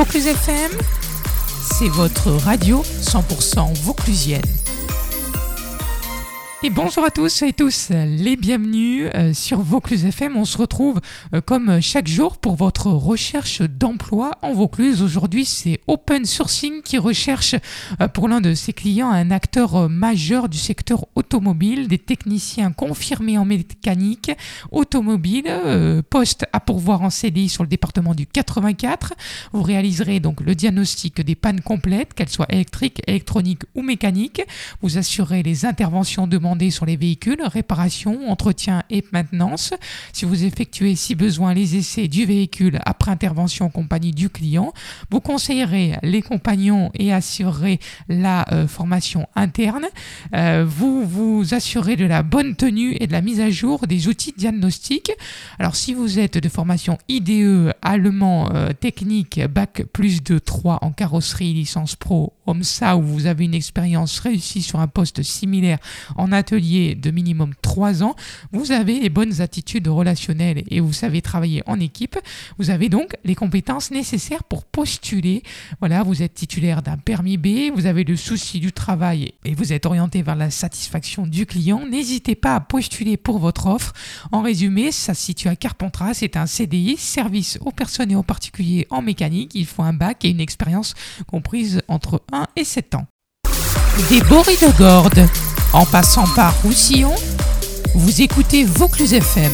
Vaucluse FM, c'est votre radio 100% vauclusienne. Et bonjour à tous et tous, les bienvenus euh, sur Vaucluse FM. On se retrouve euh, comme chaque jour pour votre recherche d'emploi en Vaucluse. Aujourd'hui, c'est Open Sourcing qui recherche euh, pour l'un de ses clients un acteur majeur du secteur automobile, des techniciens confirmés en mécanique automobile, poste à pourvoir en CDI sur le département du 84. Vous réaliserez donc le diagnostic des pannes complètes, qu'elles soient électriques, électroniques ou mécaniques. Vous assurez les interventions demandées sur les véhicules, réparation, entretien et maintenance. Si vous effectuez si besoin les essais du véhicule après intervention en compagnie du client, vous conseillerez les compagnons et assurerez la euh, formation interne. Euh, vous vous assurez de la bonne tenue et de la mise à jour des outils diagnostiques. Alors si vous êtes de formation IDE, allemand, euh, technique, bac plus de 3 en carrosserie, licence pro, OMSA, où vous avez une expérience réussie sur un poste similaire en atelier de minimum 3 ans, vous avez les bonnes attitudes relationnelles et vous savez travailler en équipe. Vous avez donc les compétences nécessaires pour postuler. Voilà, vous êtes titulaire d'un permis B, vous avez le souci du travail et vous êtes orienté vers la satisfaction du client. N'hésitez pas à postuler pour votre offre. En résumé, ça se situe à Carpentras, c'est un CDI, service aux personnes et aux particuliers en mécanique. Il faut un bac et une expérience comprise entre 1 et 7 ans. Des Boris de Gordes en passant par Roussillon, vous écoutez Vaucluse FM